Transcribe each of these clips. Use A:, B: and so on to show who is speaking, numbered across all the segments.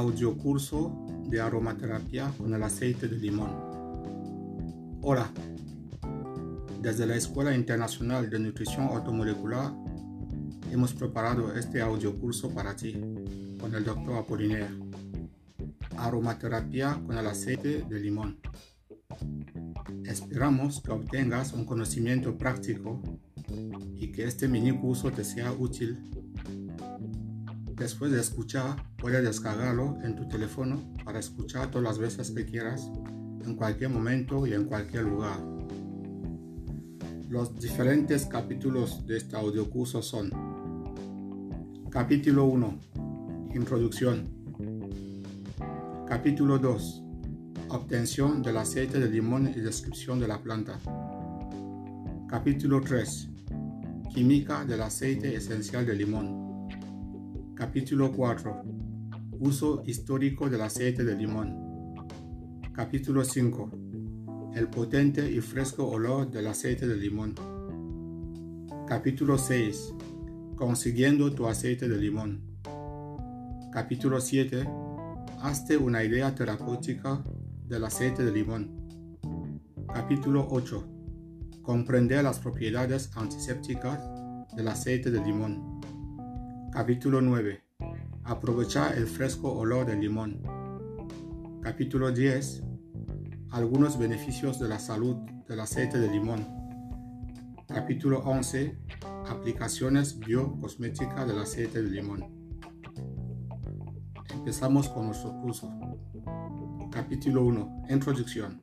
A: audio curso de aromaterapia con el aceite de limón. Hola, desde la Escuela Internacional de Nutrición Automolecular hemos preparado este audio curso para ti con el Dr. Apolinea. Aromaterapia con el aceite de limón. Esperamos que obtengas un conocimiento práctico y que este mini curso te sea útil Después de escuchar, puedes descargarlo en tu teléfono para escuchar todas las veces que quieras, en cualquier momento y en cualquier lugar. Los diferentes capítulos de este audiocurso son Capítulo 1 Introducción. Capítulo 2 Obtención del aceite de limón y descripción de la planta. Capítulo 3 Química del aceite esencial de limón Capítulo 4. Uso histórico del aceite de limón. Capítulo 5. El potente y fresco olor del aceite de limón. Capítulo 6. Consiguiendo tu aceite de limón. Capítulo 7. Hazte una idea terapéutica del aceite de limón. Capítulo 8. Comprender las propiedades antisépticas del aceite de limón. Capítulo 9. Aprovechar el fresco olor del limón. Capítulo 10. Algunos beneficios de la salud del aceite de limón. Capítulo 11. Aplicaciones biocosméticas del aceite de limón. Empezamos con nuestro curso. Capítulo 1. Introducción.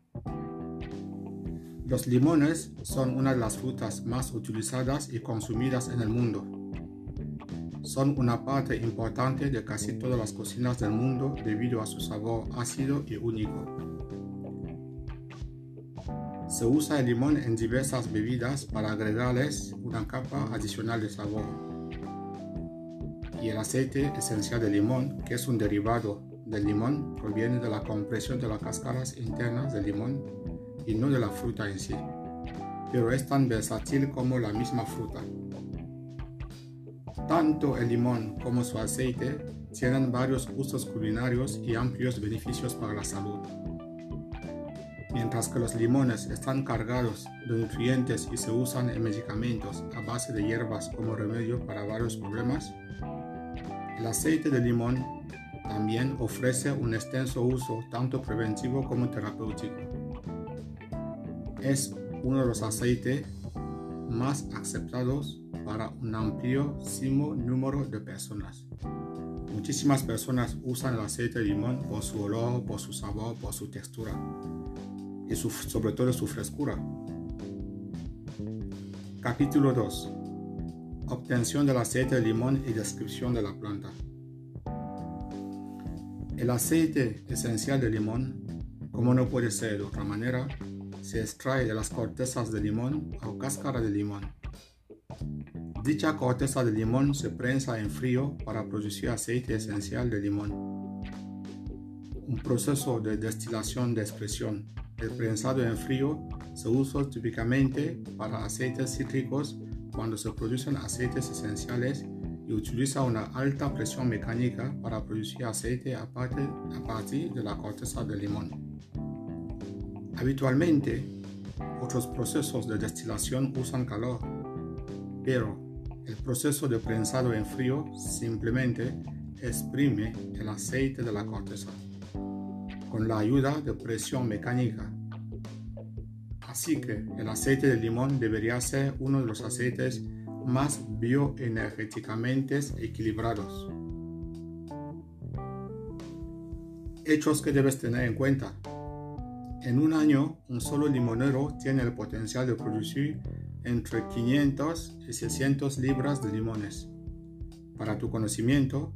A: Los limones son una de las frutas más utilizadas y consumidas en el mundo son una parte importante de casi todas las cocinas del mundo debido a su sabor ácido y único. Se usa el limón en diversas bebidas para agregarles una capa adicional de sabor. Y el aceite esencial de limón, que es un derivado del limón, proviene de la compresión de las cáscaras internas del limón y no de la fruta en sí, pero es tan versátil como la misma fruta. Tanto el limón como su aceite tienen varios usos culinarios y amplios beneficios para la salud. Mientras que los limones están cargados de nutrientes y se usan en medicamentos a base de hierbas como remedio para varios problemas, el aceite de limón también ofrece un extenso uso tanto preventivo como terapéutico. Es uno de los aceites más aceptados para un amplísimo número de personas. Muchísimas personas usan el aceite de limón por su olor, por su sabor, por su textura y sobre todo su frescura. Capítulo 2. Obtención del aceite de limón y descripción de la planta. El aceite esencial de limón, como no puede ser de otra manera, se extrae de las cortezas de limón o cáscara de limón Dicha corteza de limón se prensa en frío para producir aceite esencial de limón. Un proceso de destilación de expresión. El prensado en frío se usa típicamente para aceites cítricos cuando se producen aceites esenciales y utiliza una alta presión mecánica para producir aceite a partir de la corteza de limón. Habitualmente, otros procesos de destilación usan calor, pero el proceso de prensado en frío simplemente exprime el aceite de la corteza con la ayuda de presión mecánica. Así que el aceite de limón debería ser uno de los aceites más bioenergéticamente equilibrados. Hechos que debes tener en cuenta. En un año, un solo limonero tiene el potencial de producir entre 500 y 600 libras de limones. Para tu conocimiento,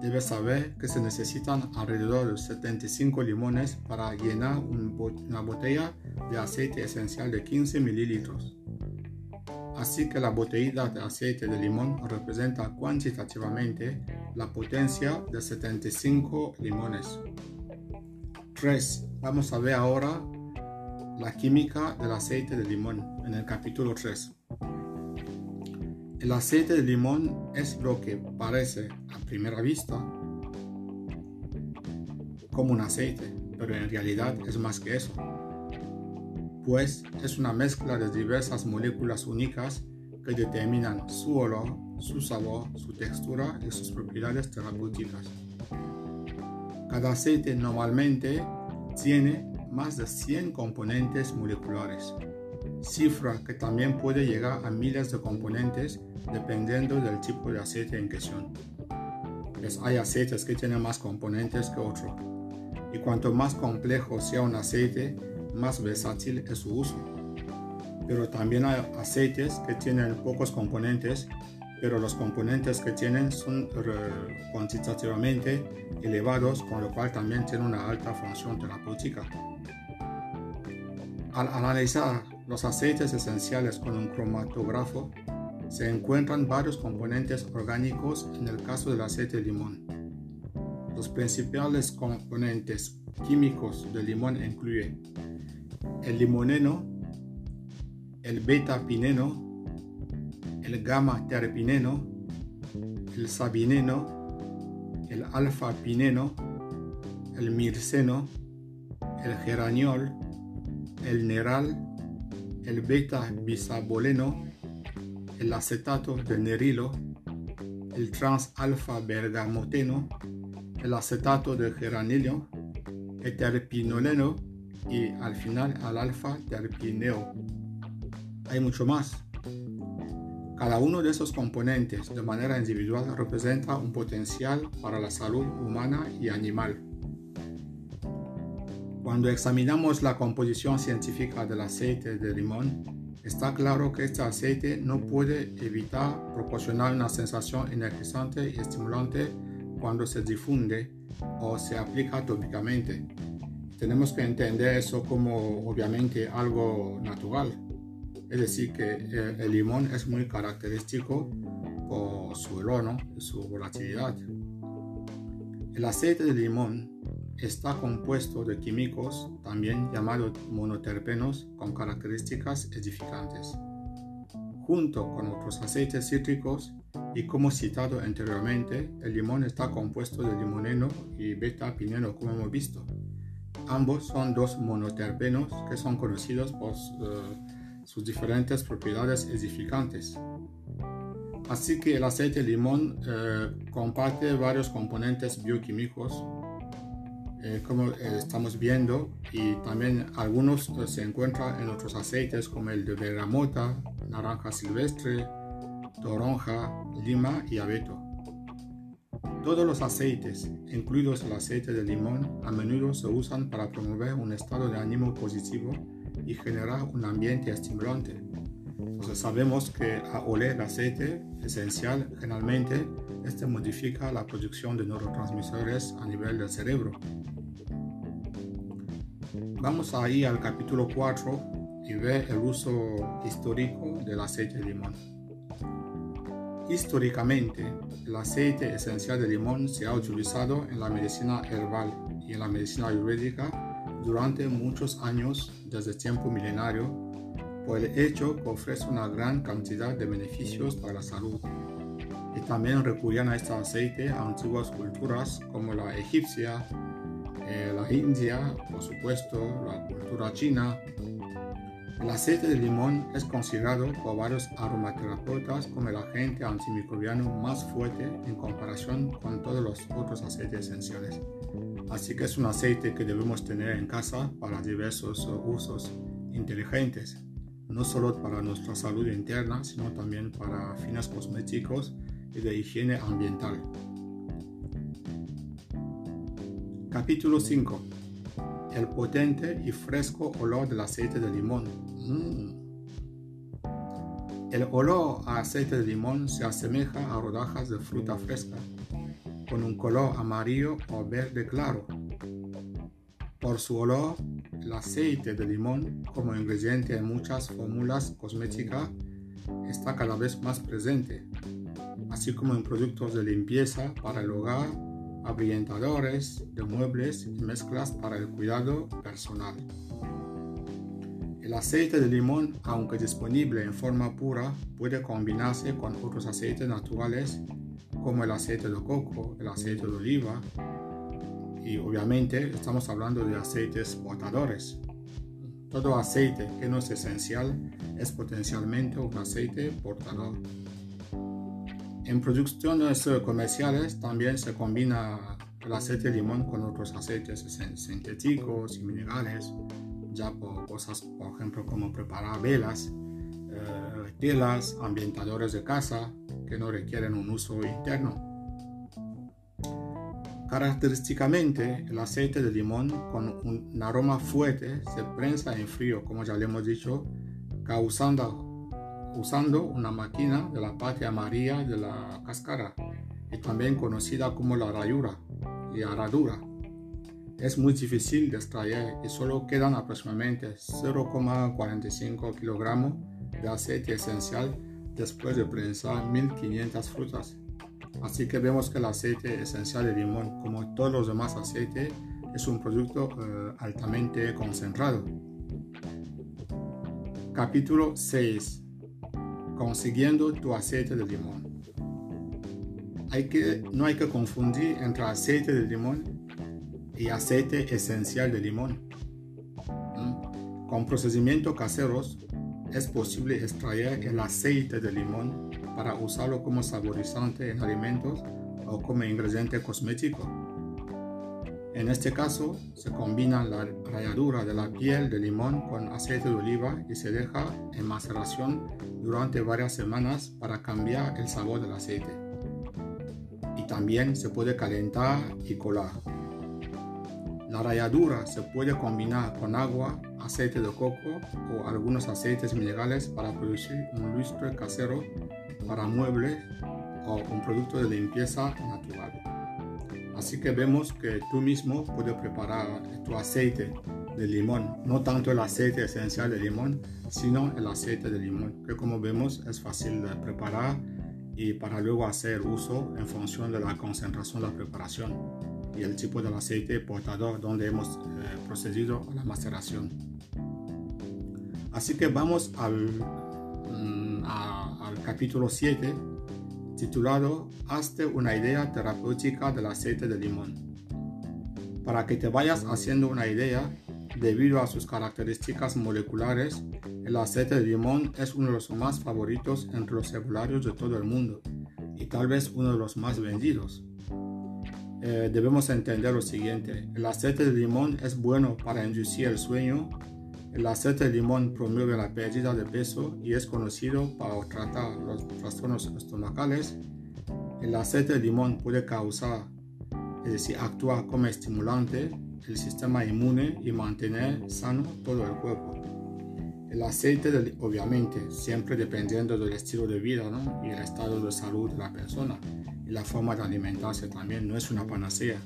A: debes saber que se necesitan alrededor de 75 limones para llenar una botella de aceite esencial de 15 mililitros. Así que la botella de aceite de limón representa cuantitativamente la potencia de 75 limones. 3. Vamos a ver ahora la química del aceite de limón en el capítulo 3. El aceite de limón es lo que parece a primera vista como un aceite, pero en realidad es más que eso, pues es una mezcla de diversas moléculas únicas que determinan su olor, su sabor, su textura y sus propiedades terapéuticas. Cada aceite normalmente tiene más de 100 componentes moleculares, cifra que también puede llegar a miles de componentes dependiendo del tipo de aceite en cuestión. Pues hay aceites que tienen más componentes que otros, y cuanto más complejo sea un aceite, más versátil es su uso. Pero también hay aceites que tienen pocos componentes, pero los componentes que tienen son cuantitativamente elevados, con lo cual también tienen una alta función terapéutica. Al analizar los aceites esenciales con un cromatógrafo, se encuentran varios componentes orgánicos en el caso del aceite de limón. Los principales componentes químicos del limón incluyen el limoneno, el beta-pineno, el gamma-terpineno, el sabineno, el alfa-pineno, el mirceno, el geraniol, el neral, el beta-bisaboleno, el acetato de nerilo, el trans-alfa-bergamoteno, el acetato de geranilio, el terpinoleno y al final al alfa-terpineo. Hay mucho más. Cada uno de esos componentes de manera individual representa un potencial para la salud humana y animal. Cuando examinamos la composición científica del aceite de limón, está claro que este aceite no puede evitar proporcionar una sensación energizante y estimulante cuando se difunde o se aplica tópicamente. Tenemos que entender eso como obviamente algo natural. Es decir, que eh, el, limón es muy característico por su olor y su volatilidad. El aceite de limón está compuesto de químicos, también llamados monoterpenos, con características edificantes. Junto con otros aceites cítricos y como citado anteriormente, el limón está compuesto de limoneno y beta-pineno como hemos visto. Ambos son dos monoterpenos que son conocidos por eh, sus diferentes propiedades edificantes. Así que el aceite de limón eh, comparte varios componentes bioquímicos eh, como eh, estamos viendo y también algunos eh, se encuentran en otros aceites como el de bergamota, naranja silvestre, toronja, lima y abeto. Todos los aceites, incluidos el aceite de limón, a menudo se usan para promover un estado de ánimo positivo y generar un ambiente estimulante. Entonces sabemos que a oler el aceite esencial generalmente este modifica la producción de neurotransmisores a nivel del cerebro Vamos ahí al capítulo 4 y ver el uso histórico del aceite de limón. Históricamente, el aceite esencial de limón se ha utilizado en la medicina herbal y en la medicina ayurvédica durante muchos años desde tiempo milenario por el hecho que ofrece una gran cantidad de beneficios para la salud. Y también recurrían a este aceite a antiguas culturas como la egipcia, eh, la India, por supuesto, la cultura china. El aceite de limón es considerado por varios aromaterapeutas como el agente antimicrobiano más fuerte en comparación con todos los otros aceites esenciales. Así que es un aceite que debemos tener en casa para diversos usos inteligentes, no solo para nuestra salud interna, sino también para fines cosméticos y de higiene ambiental. Capítulo 5. El potente y fresco olor del aceite de limón. Mm. El olor a aceite de limón se asemeja a rodajas de fruta fresca, con un color amarillo o verde claro. Por su olor, el aceite de limón, como ingrediente en muchas fórmulas cosméticas, está cada vez más presente, así como en productos de limpieza para el hogar abrillantadores de muebles y mezclas para el cuidado personal. El aceite de limón, aunque disponible en forma pura, puede combinarse con otros aceites naturales como el aceite de coco, el aceite de oliva, y obviamente estamos hablando de aceites portadores. Todo aceite que no es esencial es potencialmente un aceite portador. En producciones comerciales también se combina el aceite de limón con otros aceites sintéticos y minerales, ya por cosas, por ejemplo, como preparar velas, eh, telas, ambientadores de casa que no requieren un uso interno. Característicamente, el aceite de limón con un aroma fuerte se prensa en frío, como ya le hemos dicho, causando usando una máquina de la parte amarilla de la cáscara y también conocida como la rayura y aradura. Es muy difícil de extraer y solo quedan aproximadamente 0,45 kilogramos de aceite esencial después de prensar 1500 frutas. Así que vemos que el aceite esencial de limón, como todos los demás aceites, es un producto eh, altamente concentrado. Capítulo 6. Consiguiendo tu aceite de limón. Hay que, no hay que confundir entre aceite de limón y aceite esencial de limón. ¿Mm? Con procedimientos caseros es posible extraer el aceite de limón para usarlo como saborizante en alimentos o como ingrediente cosmético. En este caso, se combina la ralladura de la piel de limón con aceite de oliva y se deja en maceración durante varias semanas para cambiar el sabor del aceite. Y también se puede calentar y colar. La ralladura se puede combinar con agua, aceite de coco o algunos aceites minerales para producir un lustre casero para muebles o un producto de limpieza natural. Así que vemos que tú mismo puedes preparar tu aceite de limón, no tanto el aceite esencial de limón, sino el aceite de limón, que como vemos es fácil de preparar y para luego hacer uso en función de la concentración de la preparación y el tipo del aceite portador donde hemos eh, procedido a la maceración. Así que vamos al, mm, al capítulo 7 titulado Hazte una idea terapéutica del aceite de limón. Para que te vayas haciendo una idea, debido a sus características moleculares, el aceite de limón es uno de los más favoritos entre los herbularios de todo el mundo y tal vez uno de los más vendidos. Eh, debemos entender lo siguiente, el aceite de limón es bueno para inducir el sueño, el aceite de limón promueve la pérdida de peso y es conocido para tratar los trastornos estomacales. El aceite de limón puede causar, es decir, actuar como estimulante el sistema inmune y mantener sano todo el cuerpo. El aceite, de, obviamente, siempre dependiendo del estilo de vida y el estado de salud de la persona y la forma de alimentarse también, no es una panacea.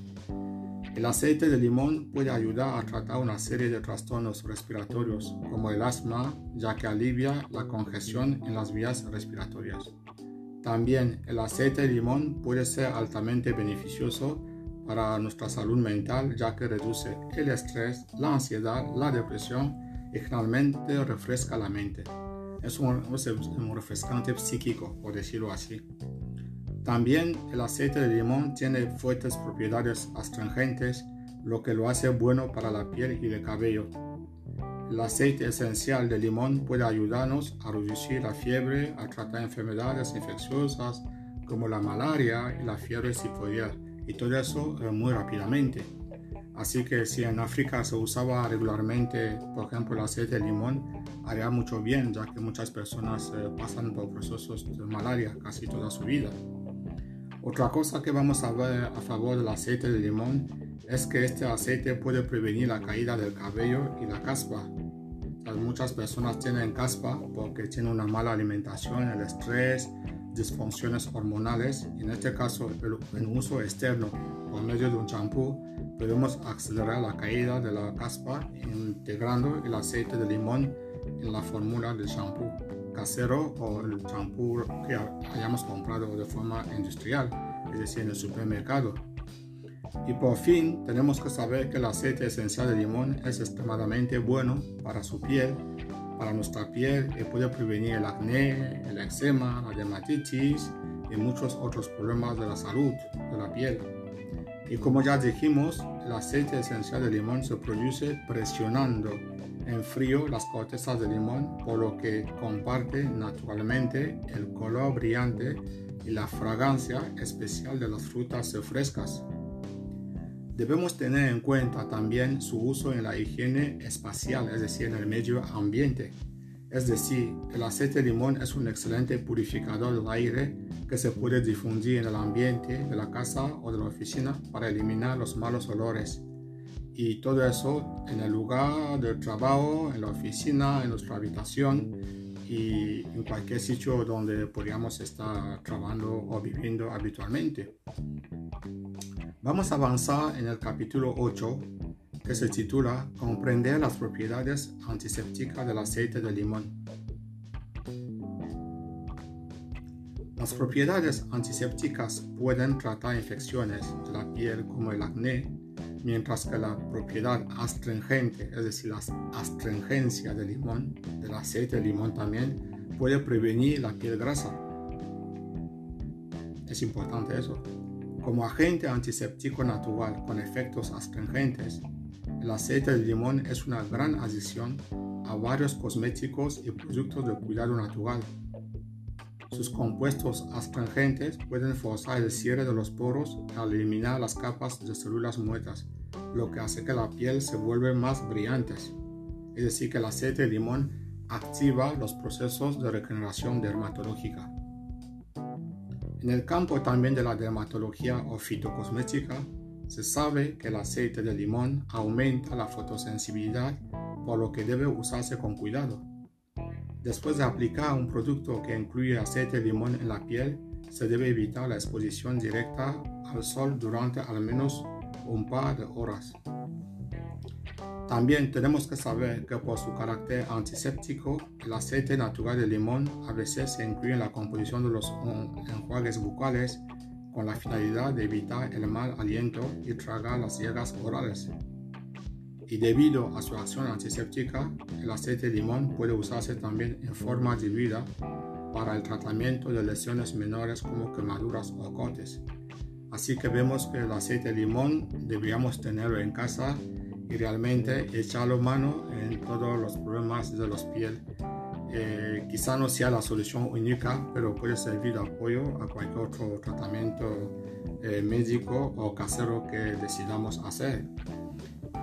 A: El aceite de limón puede ayudar a tratar una serie de trastornos respiratorios como el asma, ya que alivia la congestión en las vías respiratorias. También el aceite de limón puede ser altamente beneficioso para nuestra salud mental, ya que reduce el estrés, la ansiedad, la depresión y generalmente refresca la mente. Es un, un refrescante psíquico, por decirlo así. También el aceite de limón tiene fuertes propiedades astringentes, lo que lo hace bueno para la piel y el cabello. El aceite esencial de limón puede ayudarnos a reducir la fiebre, a tratar enfermedades infecciosas como la malaria y la fiebre tifoidea, y todo eso eh, muy rápidamente. Así que si en África se usaba regularmente, por ejemplo, el aceite de limón, haría mucho bien, ya que muchas personas eh, pasan por procesos de malaria casi toda su vida. Otra cosa que vamos a ver a favor del aceite de limón es que este aceite puede prevenir la caída del cabello y la caspa. muchas personas tienen caspa porque tienen una mala alimentación, el estrés, disfunciones hormonales. En este caso, el, uso externo por medio de un champú, podemos acelerar la caída de la caspa integrando el aceite de limón en la fórmula del champú casero o el champú que hayamos comprado de forma industrial, es decir, en el supermercado. Y por fin tenemos que saber que el aceite esencial de limón es extremadamente bueno para su piel, para nuestra piel y puede prevenir el acné, el eczema, la dermatitis y muchos otros problemas de la salud de la piel. Y como ya dijimos, el aceite esencial de limón se produce presionando en frío las cortezas de limón, por lo que comparte naturalmente el color brillante y la fragancia especial de las frutas frescas. Debemos tener en cuenta también su uso en la higiene espacial, es decir, en el medio ambiente. Es decir, el aceite de limón es un excelente purificador del aire que se puede difundir en el ambiente de la casa o de la oficina para eliminar los malos olores. Y todo eso en el lugar de trabajo, en la oficina, en nuestra habitación y en cualquier sitio donde podríamos estar trabajando o viviendo habitualmente. Vamos a avanzar en el capítulo 8 que se titula Comprender las propiedades antisépticas del aceite de limón. Las propiedades antisépticas pueden tratar infecciones de la piel como el acné, mientras que la propiedad astringente, es decir, la astringencia del limón, del aceite de limón también, puede prevenir la piel grasa. Es importante eso. Como agente antiséptico natural con efectos astringentes, el aceite de limón es una gran adición a varios cosméticos y productos de cuidado natural. Sus compuestos astringentes pueden forzar el cierre de los poros al eliminar las capas de células muertas, lo que hace que la piel se vuelva más brillante. Es decir, que el aceite de limón activa los procesos de regeneración dermatológica. En el campo también de la dermatología o fitocosmética, se sabe que el aceite de limón aumenta la fotosensibilidad, por lo que debe usarse con cuidado. Después de aplicar un producto que incluye aceite de limón en la piel, se debe evitar la exposición directa al sol durante al menos un par de horas. También tenemos que saber que por su carácter antiséptico, el aceite natural de limón a veces se incluye en la composición de los enjuagues bucales con la finalidad de evitar el mal aliento y tragar las hierbas orales. Y debido a su acción antiséptica, el aceite de limón puede usarse también en forma diluida para el tratamiento de lesiones menores como quemaduras o cortes. Así que vemos que el aceite de limón deberíamos tenerlo en casa y realmente echarlo mano en todos los problemas de los pies eh, quizá no sea la solución única, pero puede servir de apoyo a cualquier otro tratamiento eh, médico o casero que decidamos hacer.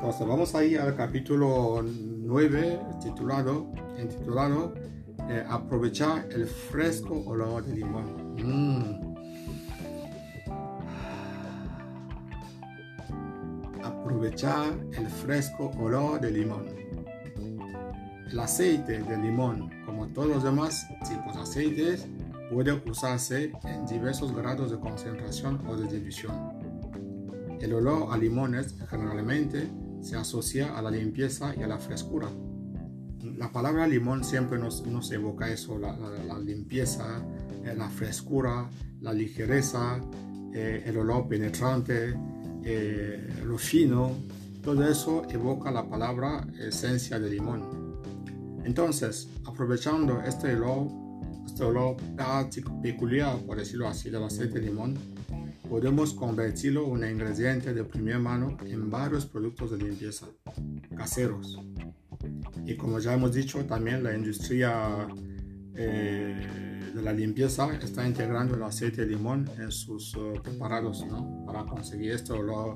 A: Entonces vamos a ir al capítulo 9 titulado, intitulado eh, Aprovechar el fresco olor de limón. Mm. Aprovechar el fresco olor de limón. El aceite de limón, como todos los demás tipos de aceites, puede usarse en diversos grados de concentración o de dilución. El olor a limones generalmente se asocia a la limpieza y a la frescura. La palabra limón siempre nos, evoca eso, la, limpieza, eh, la frescura, la ligereza, eh, el olor penetrante, eh, lo fino, todo eso evoca la palabra esencia de limón. Entonces, aprovechando este olor, este olor peculiar, por decirlo así, del aceite de limón, podemos convertirlo en un ingrediente de primera mano en varios productos de limpieza caseros. Y como ya hemos dicho, también la industria eh, de la limpieza está integrando el aceite de limón en sus eh, preparados para conseguir este olor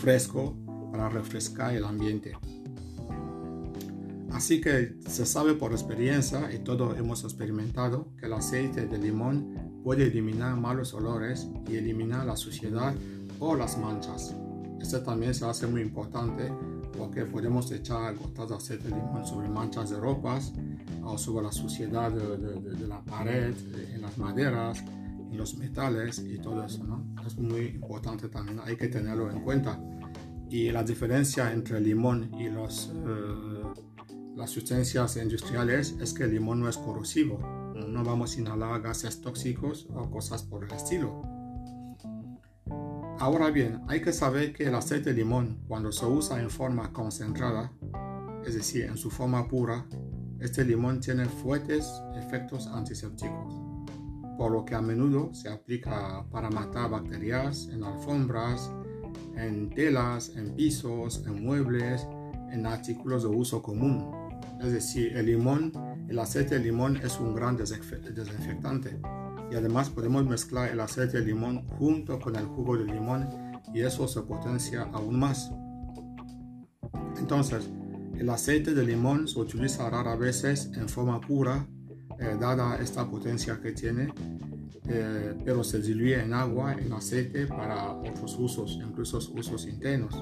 A: fresco, para refrescar el ambiente. Así que se sabe por experiencia y todos hemos experimentado que el aceite de limón puede eliminar malos olores y eliminar la suciedad o las manchas. Esto también se hace muy importante porque podemos echar gotas de aceite de limón sobre manchas de ropas o sobre la suciedad de, la pared, en las maderas, en los metales y todo eso. ¿no? Es muy importante también, hay que tenerlo en cuenta. Y la diferencia entre el limón y los... Eh, las sustancias industriales es que el limón no es corrosivo. No vamos a inhalar gases tóxicos o cosas por el estilo. Ahora bien, hay que saber que el aceite de limón, cuando se usa en forma concentrada, es decir, en su forma pura, este limón tiene fuertes efectos antisépticos, por lo que a menudo se aplica para matar bacterias en alfombras, en telas, en pisos, en muebles, en artículos de uso común. Es decir, el limón, el aceite de limón es un gran desinfectante y además podemos mezclar el aceite de limón junto con el jugo de limón y eso se potencia aún más. Entonces, el aceite de limón se utiliza rara veces en forma pura, eh, dada esta potencia que tiene, eh, pero se diluye en agua, en aceite para otros usos, incluso usos internos.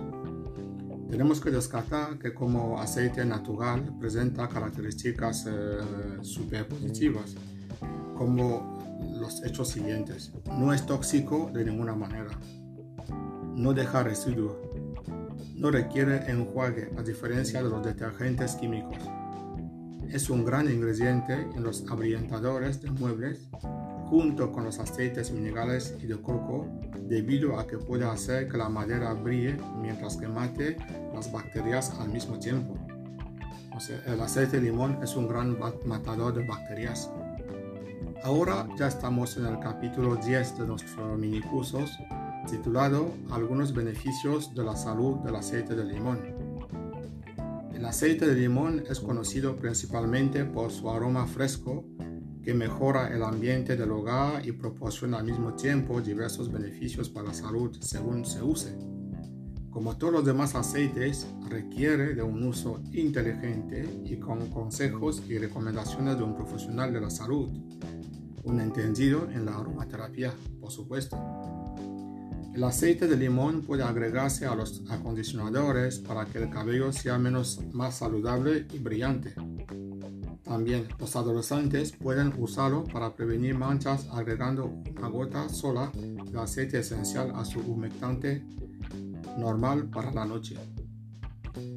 A: Tenemos que descartar que como aceite natural presenta características eh, superpositivas, como los hechos siguientes. No es tóxico de ninguna manera. No deja residuo. No requiere enjuague a diferencia de los detergentes químicos. Es un gran ingrediente en los abrillantadores de muebles junto con los aceites minerales y de coco debido a que puede hacer que la madera brille mientras que mate las bacterias al mismo tiempo. El aceite de limón es un gran matador de bacterias. Ahora ya estamos en el capítulo 10 de nuestros mini cursos titulado Algunos beneficios de la salud del aceite de limón. El aceite de limón es conocido principalmente por su aroma fresco que mejora el ambiente del hogar y proporciona al mismo tiempo diversos beneficios para la salud según se use. Como todos los demás aceites, requiere de un uso inteligente y con consejos y recomendaciones de un profesional de la salud, un entendido en la aromaterapia, por supuesto. El aceite de limón puede agregarse a los acondicionadores para que el cabello sea menos más saludable y brillante. También los adolescentes pueden usarlo para prevenir manchas agregando una gota sola de aceite esencial a su humectante normal para la noche.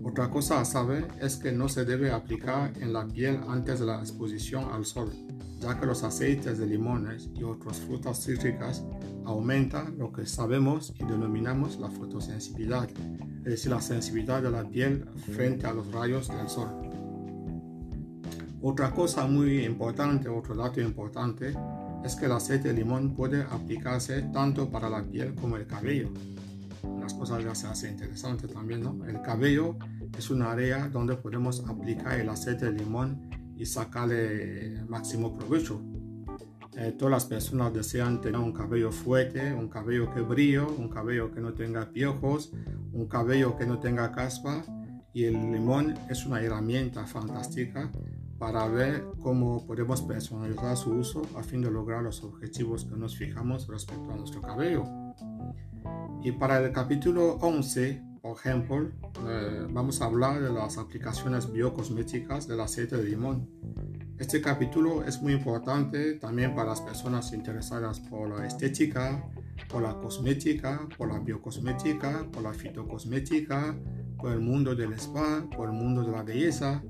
A: Otra cosa a saber es que no se debe aplicar en la piel antes de la exposición al sol, ya que los aceites de limones y otras frutas cítricas aumentan lo que sabemos y denominamos la fotosensibilidad, es decir, la sensibilidad de la piel frente a los rayos del sol. Otra cosa muy importante, otro dato importante, es que el aceite de limón puede aplicarse tanto para la piel como el cabello. Las cosas ya se hacen interesantes también, ¿no? El cabello es un área donde podemos aplicar el aceite de limón y sacarle máximo provecho. Eh, todas las personas desean tener un cabello fuerte, un cabello que brille, un cabello que no tenga piojos, un cabello que no tenga caspa y el limón es una herramienta fantástica para ver cómo podemos personalizar su uso a fin de lograr los objetivos que nos fijamos respecto a nuestro cabello. Y para el capítulo 11, por ejemplo, eh, vamos a hablar de las aplicaciones biocosméticas del aceite de limón. Este capítulo es muy importante también para las personas interesadas por la estética, por la cosmética, por la biocosmética, por la fitocosmética, por el mundo del spa, por el mundo de la belleza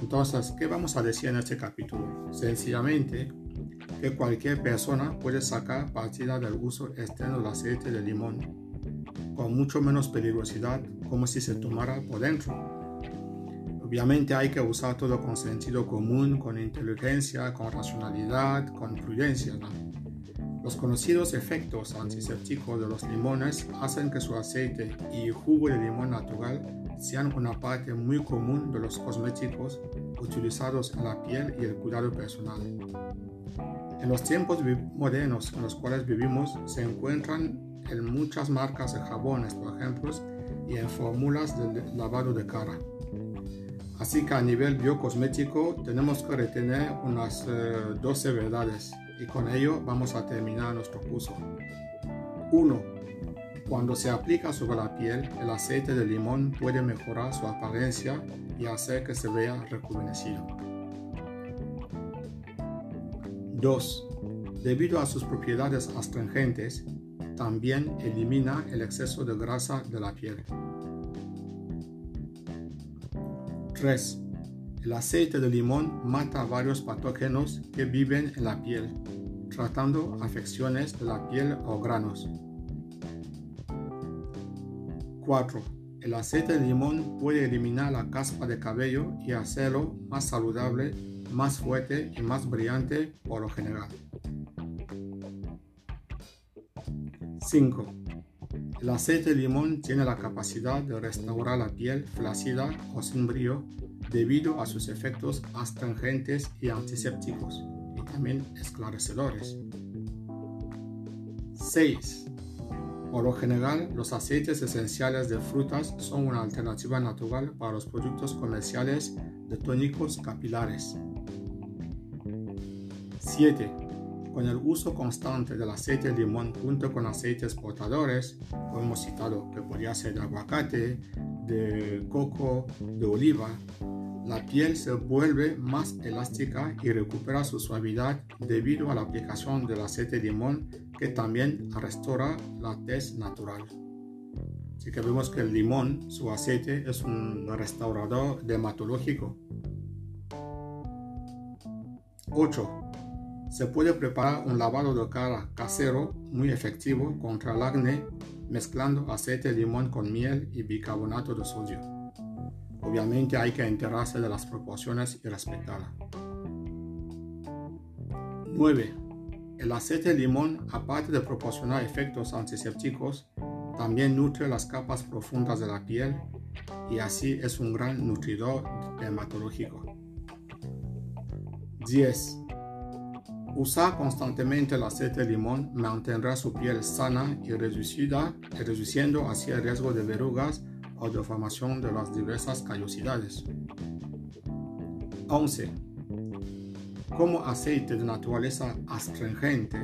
A: entonces, ¿qué vamos a decir en este capítulo? Sencillamente que cualquier persona puede sacar partida del uso externo del aceite de limón con mucho menos peligrosidad como si se tomara por dentro. Obviamente hay que usar todo con sentido común, con inteligencia, con racionalidad, con prudencia. Los conocidos efectos antisépticos de los limones hacen que su aceite y jugo de limón natural sean una parte muy común de los cosméticos utilizados en la piel y el cuidado personal. En los tiempos modernos en los cuales vivimos se encuentran en muchas marcas de jabones, por ejemplo, y en fórmulas de lavado de cara. Así que a nivel biocosmético tenemos que retener unas 12 eh, verdades y con ello vamos a terminar nuestro curso. 1 cuando se aplica sobre la piel, el aceite de limón puede mejorar su apariencia y hacer que se vea rejuvenecido. 2. Debido a sus propiedades astringentes, también elimina el exceso de grasa de la piel. 3. El aceite de limón mata varios patógenos que viven en la piel, tratando afecciones de la piel o granos. 4. El aceite de limón puede eliminar la caspa de cabello y hacerlo más saludable, más fuerte y más brillante por lo general. 5. El aceite de limón tiene la capacidad de restaurar la piel flácida o sin brillo debido a sus efectos astringentes y antisépticos y también esclarecedores. 6. Por lo general, los aceites esenciales de frutas son una alternativa natural para los productos comerciales de tónicos capilares. 7. Con el uso constante del aceite de limón junto con aceites portadores, como hemos citado que podría ser de aguacate, de coco, de oliva, la piel se vuelve más elástica y recupera su suavidad debido a la aplicación del aceite de limón que también restaura la tez natural. Así que vemos que el limón, su aceite, es un restaurador dermatológico. 8. Se puede preparar un lavado de cara casero muy efectivo contra el acné mezclando aceite de limón con miel y bicarbonato de sodio. Obviamente hay que enterarse de las proporciones y respetarla. 9. El aceite de limón, aparte de proporcionar efectos antisépticos, también nutre las capas profundas de la piel y así es un gran nutridor dermatológico. 10. Usar constantemente el aceite de limón mantendrá su piel sana y reducida, reduciendo así el riesgo de verrugas o de formación de las diversas callosidades. 11. Como aceite de naturaleza astringente,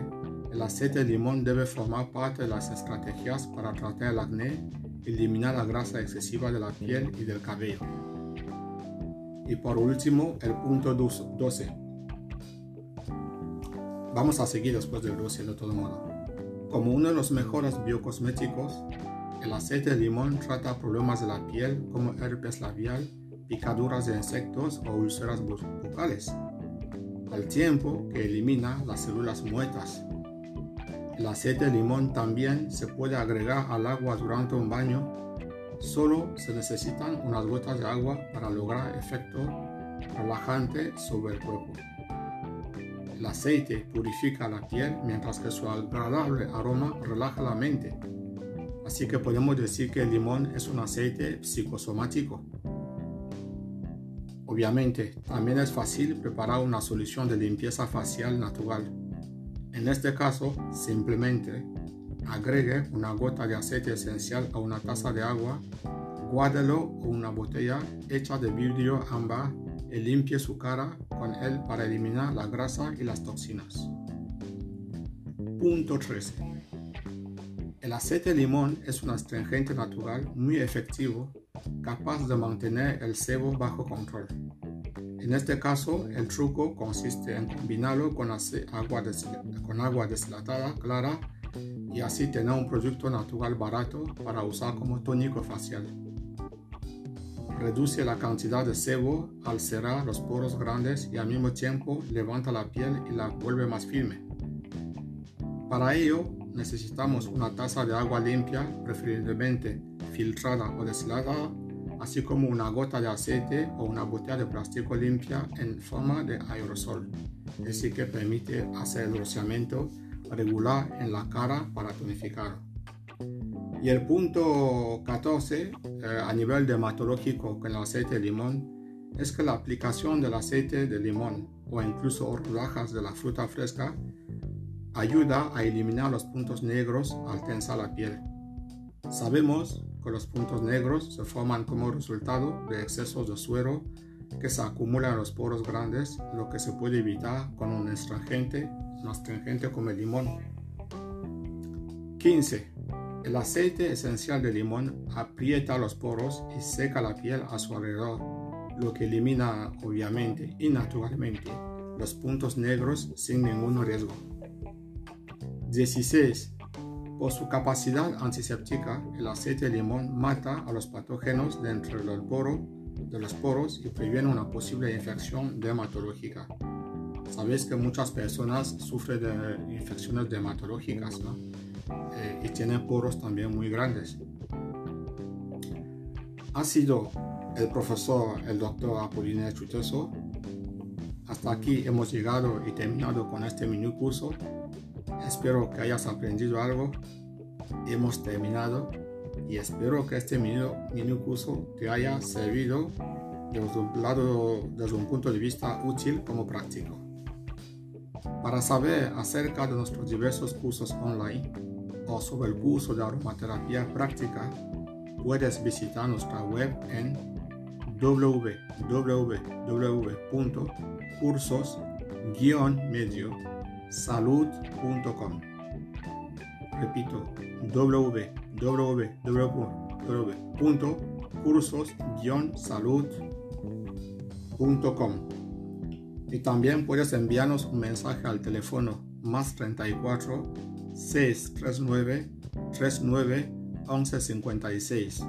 A: el aceite de limón debe formar parte de las estrategias para tratar el acné eliminar la grasa excesiva de la piel y del cabello. Y por último, el punto 12. Vamos a seguir después del 12 de todo modo. Como uno de los mejores biocosméticos, el aceite de limón trata problemas de la piel como herpes labial, picaduras de insectos o úlceras bucales, al tiempo que elimina las células muertas. El aceite de limón también se puede agregar al agua durante un baño. Solo se necesitan unas gotas de agua para lograr efecto relajante sobre el cuerpo. El aceite purifica la piel mientras que su agradable aroma relaja la mente. Así que podemos decir que el limón es un aceite psicosomático. Obviamente, también es fácil preparar una solución de limpieza facial natural. En este caso, simplemente agregue una gota de aceite esencial a una taza de agua, guárdelo en una botella hecha de vidrio ámbar y limpie su cara con él para eliminar la grasa y las toxinas. Punto 13. El aceite de limón es un astringente natural muy efectivo, capaz de mantener el sebo bajo control. En este caso, el truco consiste en combinarlo con agua, con agua deshidratada clara y así tener un producto natural barato para usar como tónico facial. Reduce la cantidad de sebo al cerrar los poros grandes y al mismo tiempo levanta la piel y la vuelve más firme. Para ello, necesitamos una taza de agua limpia, preferiblemente filtrada o deshilada así como una gota de aceite o una botella de plástico limpia en forma de aerosol, así que permite hacer el rociamiento regular en la cara para tonificar. Y el punto 14 eh, a nivel dermatológico con el aceite de limón es que la aplicación del aceite de limón o incluso rodajas de la fruta fresca ayuda a eliminar los puntos negros al tensar la piel. Sabemos que los puntos negros se forman como resultado de excesos de suero que se acumulan en los poros grandes, lo que se puede evitar con un astringente, un astringente como el limón. 15. El aceite esencial de limón aprieta los poros y seca la piel a su alrededor, lo que elimina obviamente y naturalmente los puntos negros sin ningún riesgo. 16. Por su capacidad antiséptica, el aceite de limón mata a los patógenos dentro del poro, de los poros y previene una posible infección dermatológica. Sabéis que muchas personas sufren de infecciones dermatológicas eh, y tienen poros también muy grandes. Ha sido el profesor, el doctor Apollinaire Chuteso. Hasta aquí hemos llegado y terminado con este mini curso Espero que hayas aprendido algo. hemos terminado y espero que este mini, mini curso te haya servido desde un, lado, desde un punto de vista útil como práctico. Para saber acerca de nuestros diversos cursos online o sobre el curso de aromaterapia práctica, puedes visitar nuestra web en www.cursos-medio-salud.com. Repito, www.cursos-salud.com. Y también puedes enviarnos un mensaje al teléfono más 34 639 39 1156.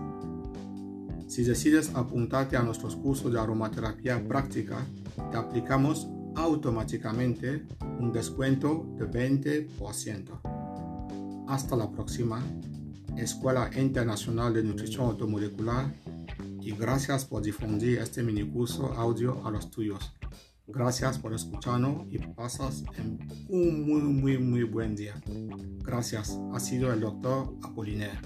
A: Si decides apuntarte a nuestros cursos de aromaterapia práctica, te aplicamos automáticamente un descuento de 20%. Hasta la próxima, Escuela Internacional de Nutrición Automolecular, y gracias por difundir este mini curso audio a los tuyos. Gracias por escucharnos y pasas un muy, muy, muy buen día. Gracias. Ha sido el doctor Apollinaire.